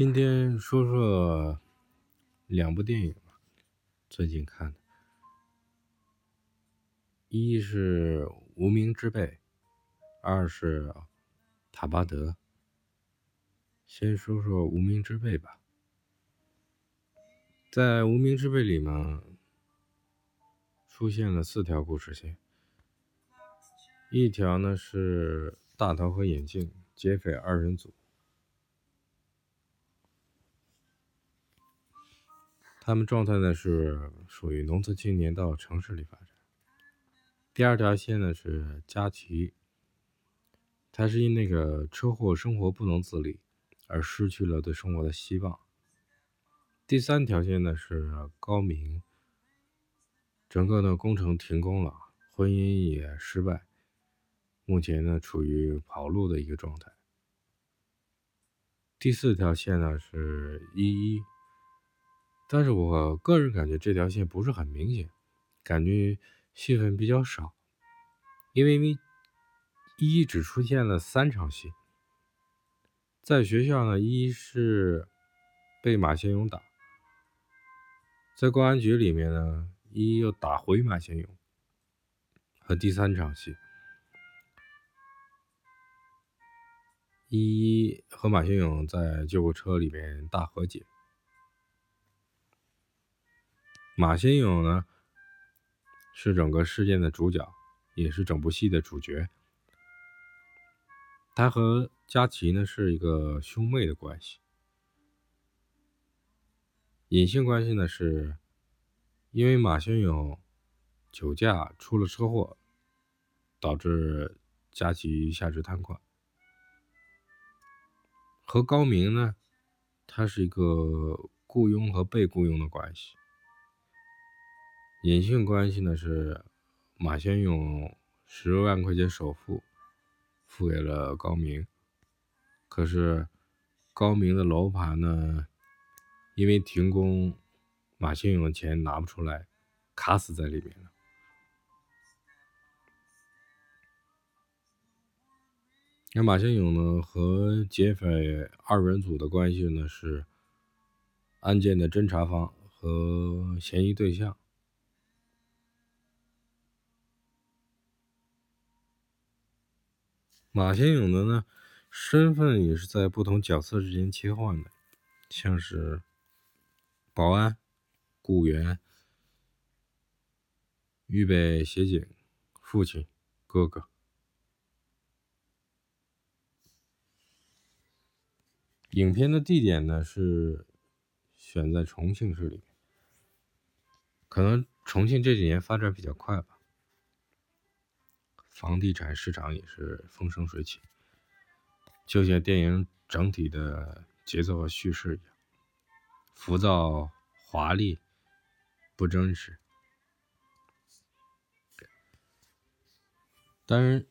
今天说说两部电影吧，最近看的，一是《无名之辈》，二是《塔巴德》。先说说《无名之辈》吧，在《无名之辈》里面出现了四条故事线，一条呢是大头和眼镜劫匪二人组。他们状态呢是属于农村青年到城市里发展。第二条线呢是佳琪，他是因那个车祸生活不能自理，而失去了对生活的希望。第三条线呢是高明，整个的工程停工了，婚姻也失败，目前呢处于跑路的一个状态。第四条线呢是依依。但是我个人感觉这条线不是很明显，感觉戏份比较少，因为一一只出现了三场戏，在学校呢，一是被马先勇打，在公安局里面呢，一又打回马先勇，和第三场戏，一和马先勇在救护车里面大和解。马先勇呢，是整个事件的主角，也是整部戏的主角。他和佳琪呢是一个兄妹的关系。隐性关系呢，是因为马先勇酒驾出了车祸，导致佳琪下肢瘫痪。和高明呢，他是一个雇佣和被雇佣的关系。隐性关系呢是马先勇十万块钱首付付给了高明，可是高明的楼盘呢，因为停工，马先勇的钱拿不出来，卡死在里面了。那马先勇呢和劫匪二人组的关系呢是案件的侦查方和嫌疑对象。马先勇的呢，身份也是在不同角色之间切换的，像是保安、雇员、预备协警、父亲、哥哥。影片的地点呢是选在重庆市里面，可能重庆这几年发展比较快吧。房地产市场也是风生水起，就像电影整体的节奏和叙事一样，浮躁、华丽、不真实。当然，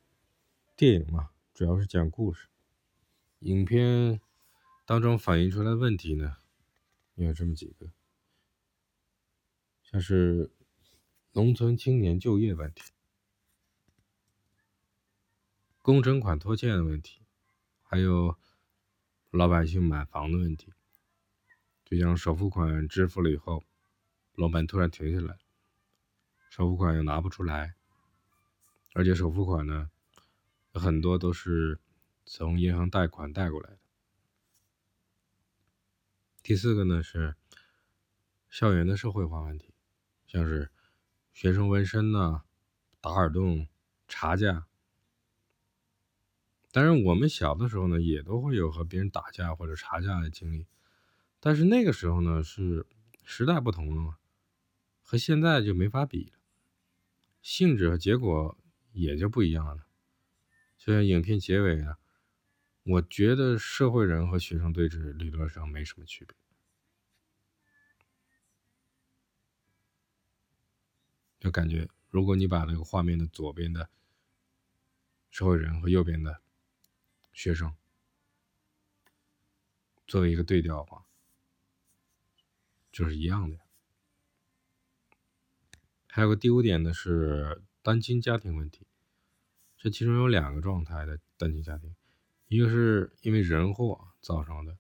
电影嘛，主要是讲故事。影片当中反映出来问题呢，有这么几个，像是农村青年就业问题。工程款拖欠的问题，还有老百姓买房的问题，就像首付款支付了以后，老板突然停下来，首付款又拿不出来，而且首付款呢，很多都是从银行贷款贷过来的。第四个呢是校园的社会化问题，像是学生纹身呐、打耳洞、查价。当然，我们小的时候呢，也都会有和别人打架或者查架的经历，但是那个时候呢，是时代不同了嘛，和现在就没法比了，性质和结果也就不一样了。就像影片结尾啊，我觉得社会人和学生对峙理论上没什么区别，就感觉如果你把那个画面的左边的社会人和右边的。学生作为一个对调的话，就是一样的。还有个第五点呢，是单亲家庭问题。这其中有两个状态的单亲家庭，一个是因为人祸造成的，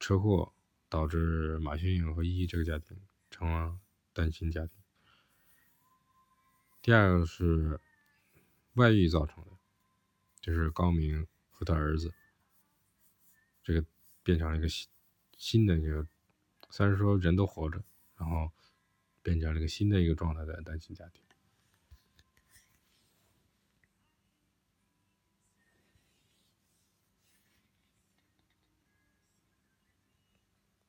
车祸导致马轩颖和依依这个家庭成了单亲家庭。第二个是外遇造成的，就是高明和他儿子这个变成了一个新新的一个，虽然说人都活着，然后变成了一个新的一个状态的单亲家庭。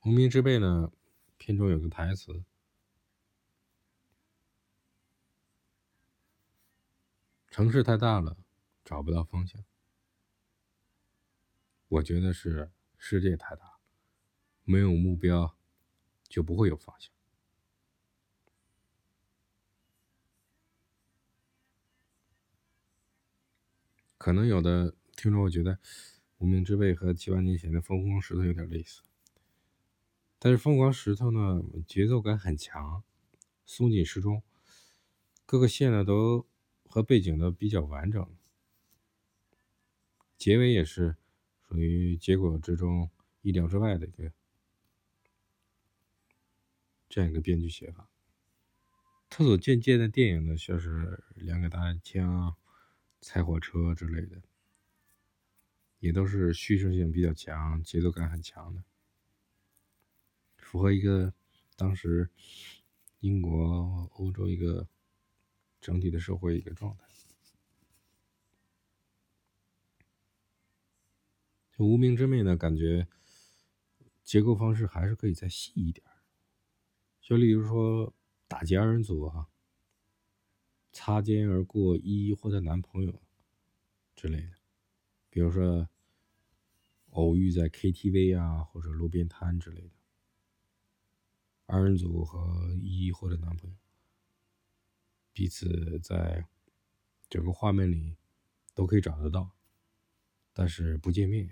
无名之辈呢，片中有个台词。城市太大了，找不到方向。我觉得是世界太大，没有目标就不会有方向。可能有的听众会觉得《无名之辈》和七八年前的《疯狂石头》有点类似，但是《疯狂石头》呢，节奏感很强，松紧适中，各个线呢都。和背景都比较完整，结尾也是属于结果之中意料之外的一个这样一个编剧写法。他所借鉴的电影呢，像是《两个大枪》《踩火车》之类的，也都是叙事性比较强、节奏感很强的，符合一个当时英国、欧洲一个。整体的社会一个状态，就无名之辈呢，感觉结构方式还是可以再细一点就例如说打劫二人组啊，擦肩而过依依或者男朋友之类的，比如说偶遇在 KTV 啊或者路边摊之类的，二人组和依依或者男朋友。彼此在整个画面里都可以找得到，但是不见面，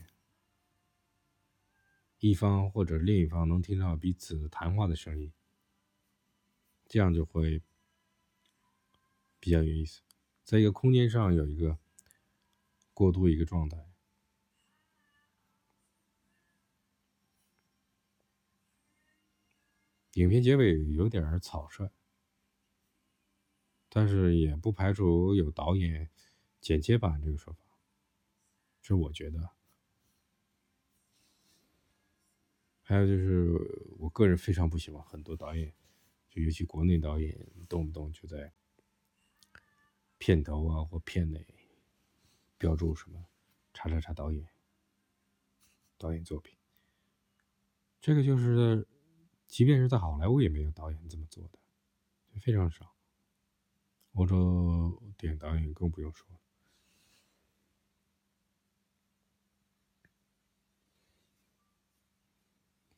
一方或者另一方能听到彼此谈话的声音，这样就会比较有意思。在一个空间上有一个过渡一个状态，影片结尾有点草率。但是也不排除有导演剪切版这个说法，这是我觉得。还有就是，我个人非常不喜欢很多导演，就尤其国内导演，动不动就在片头啊或片尾标注什么“叉叉叉导演”，导演作品。这个就是，即便是在好莱坞也没有导演这么做的，就非常少。欧洲电影导演更不用说。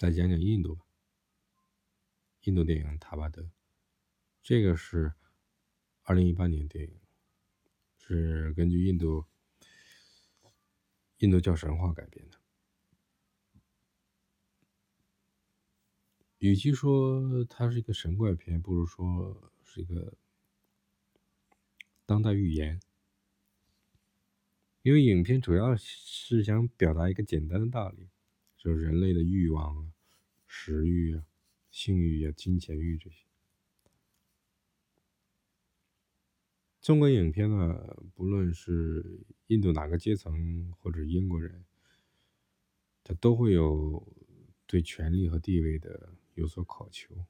再讲讲印度吧。印度电影《塔巴德》，这个是二零一八年电影，是根据印度印度教神话改编的。与其说它是一个神怪片，不如说是一个。当代寓言，因为影片主要是想表达一个简单的道理，就是人类的欲望啊、食欲啊、性欲啊、金钱欲这些。中国影片呢，不论是印度哪个阶层或者英国人，他都会有对权力和地位的有所渴求。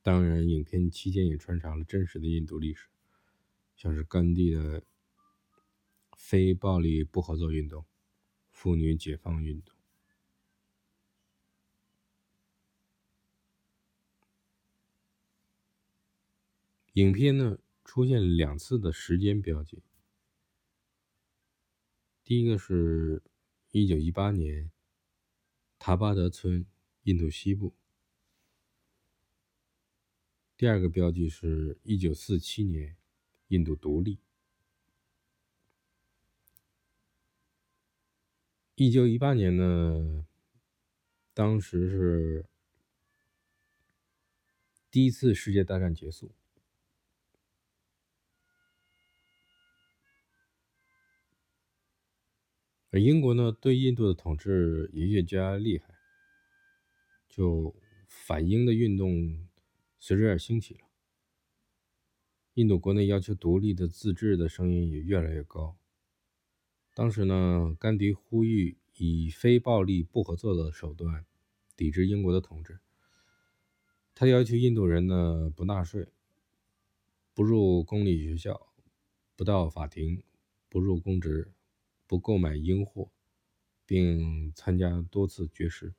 当然，影片期间也穿插了真实的印度历史，像是甘地的非暴力不合作运动、妇女解放运动。影片呢出现两次的时间标记，第一个是一九一八年，塔巴德村，印度西部。第二个标记是一九四七年，印度独立。一九一八年呢，当时是第一次世界大战结束，而英国呢，对印度的统治也越加厉害，就反英的运动随之而兴起了。印度国内要求独立的自治的声音也越来越高。当时呢，甘迪呼吁以非暴力不合作的手段抵制英国的统治。他要求印度人呢不纳税、不入公立学校、不到法庭、不入公职、不购买英货，并参加多次绝食。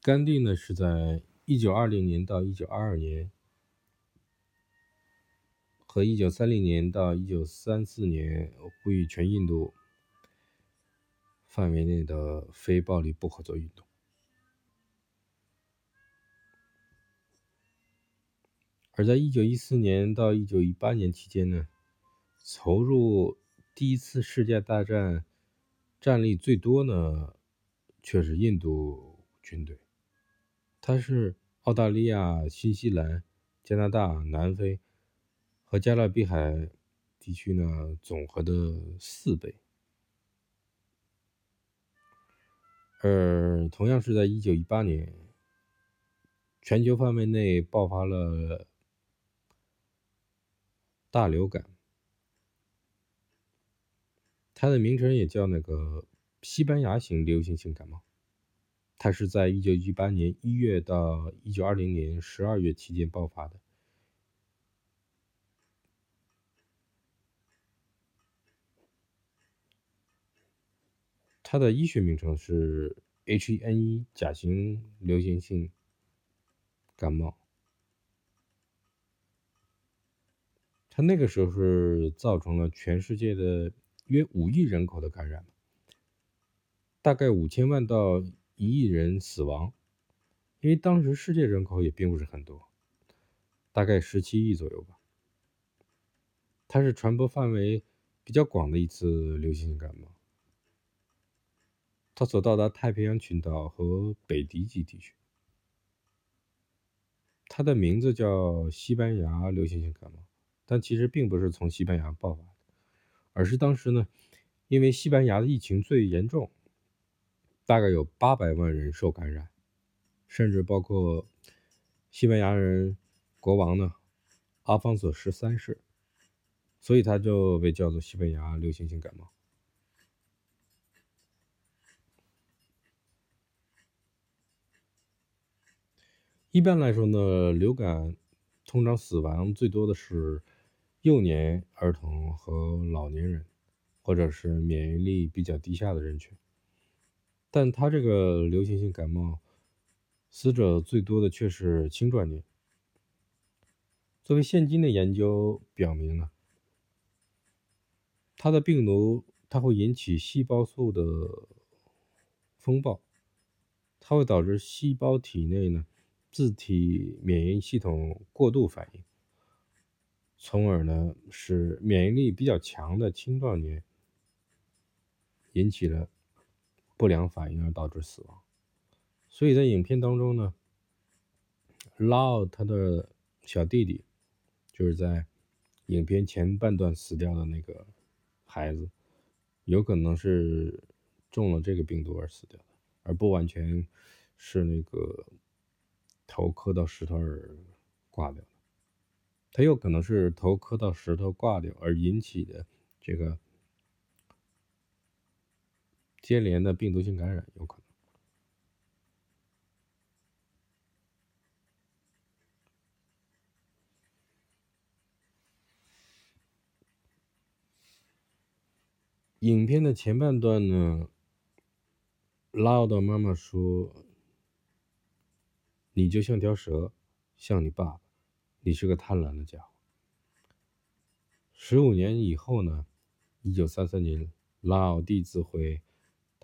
甘地呢是在一九二零年到一九二二年和一九三零年到一九三四年呼吁全印度范围内的非暴力不合作运动，而在一九一四年到一九一八年期间呢，投入第一次世界大战战力最多呢，却是印度军队。它是澳大利亚、新西兰、加拿大、南非和加勒比海地区呢总和的四倍。而同样是在1918年，全球范围内爆发了大流感，它的名称也叫那个西班牙型流行性感冒。它是在一九一八年一月到一九二零年十二月期间爆发的。它的医学名称是 H1N1 甲型流行性感冒。它那个时候是造成了全世界的约五亿人口的感染，大概五千万到。一亿人死亡，因为当时世界人口也并不是很多，大概十七亿左右吧。它是传播范围比较广的一次流行性感冒，它所到达太平洋群岛和北极地区。它的名字叫西班牙流行性感冒，但其实并不是从西班牙爆发的，而是当时呢，因为西班牙的疫情最严重。大概有八百万人受感染，甚至包括西班牙人国王呢，阿方索十三世，所以他就被叫做西班牙流行性感冒。一般来说呢，流感通常死亡最多的是幼年儿童和老年人，或者是免疫力比较低下的人群。但他这个流行性感冒死者最多的却是青壮年。作为现今的研究表明呢，它的病毒它会引起细胞素的风暴，它会导致细胞体内呢自体免疫系统过度反应，从而呢使免疫力比较强的青壮年引起了。不良反应而导致死亡，所以在影片当中呢，拉奥他的小弟弟就是在影片前半段死掉的那个孩子，有可能是中了这个病毒而死掉的，而不完全是那个头磕到石头而挂掉，他有可能是头磕到石头挂掉而引起的这个。接连的病毒性感染有可能。影片的前半段呢，拉奥的妈妈说：“你就像条蛇，像你爸，你是个贪婪的家伙。”十五年以后呢，一九三三年，拉奥第一次回。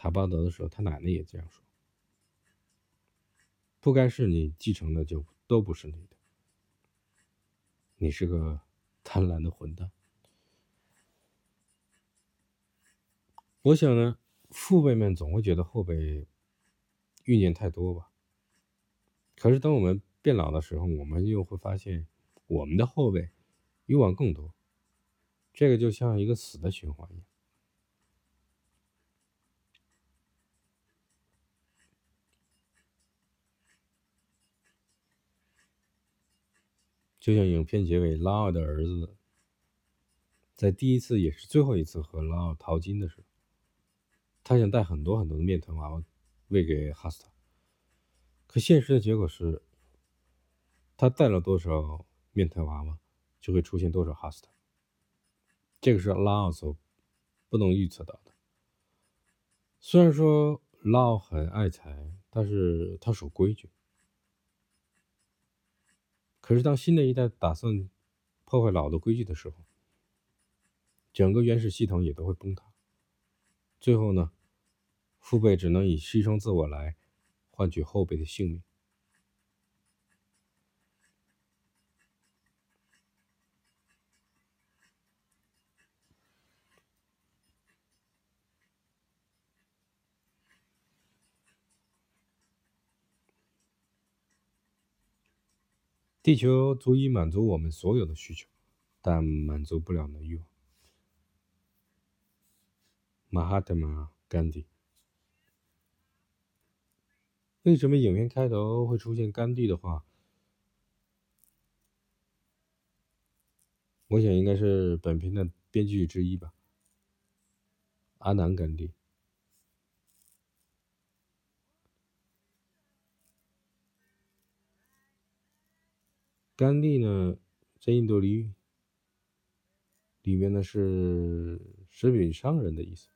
塔巴德的时候，他奶奶也这样说：“不该是你继承的，就都不是你的。你是个贪婪的混蛋。”我想呢，父辈们总会觉得后辈欲念太多吧。可是当我们变老的时候，我们又会发现，我们的后辈欲望更多。这个就像一个死的循环一样，就像影片结尾，拉奥的儿子在第一次也是最后一次和拉奥淘金的时候，他想带很多很多的面团娃娃喂给哈斯塔，可现实的结果是，他带了多少面团娃娃，就会出现多少哈斯塔。这个是拉奥所不能预测到的。虽然说拉奥很爱财，但是他守规矩。可是当新的一代打算破坏老的规矩的时候，整个原始系统也都会崩塌。最后呢，父辈只能以牺牲自我来换取后辈的性命。地球足以满足我们所有的需求，但满足不了的欲望。马哈特玛·甘地。为什么影片开头会出现甘地的话？我想应该是本片的编剧之一吧，阿南·甘地。甘地呢，在印度里里面呢是食品商人的意思。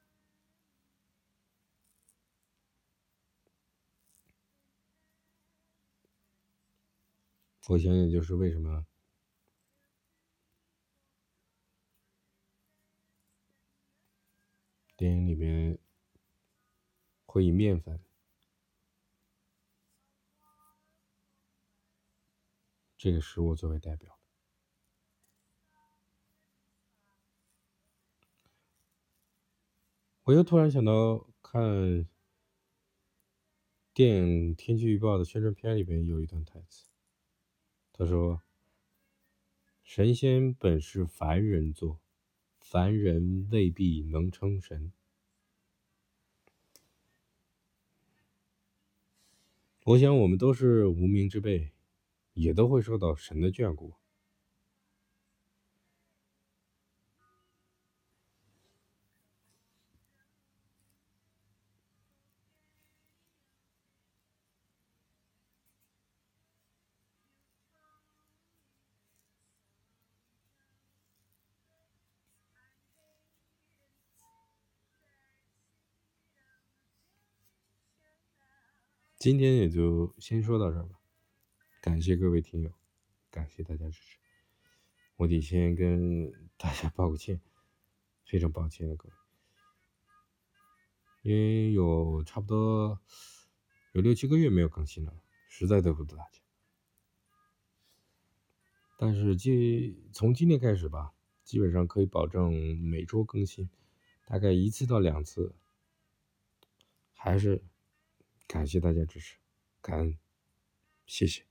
我想想，就是为什么电影里面会以面粉。这个食物作为代表，我又突然想到，看电影《天气预报》的宣传片里边有一段台词，他说：“神仙本是凡人做，凡人未必能成神。”我想，我们都是无名之辈。也都会受到神的眷顾。今天也就先说到这儿吧。感谢各位听友，感谢大家支持。我得先跟 大家道个歉，非常抱歉的各位，因为有差不多有六七个月没有更新了，实在对不住大家。但是今从今天开始吧，基本上可以保证每周更新，大概一次到两次。还是感谢大家支持，感恩，谢谢。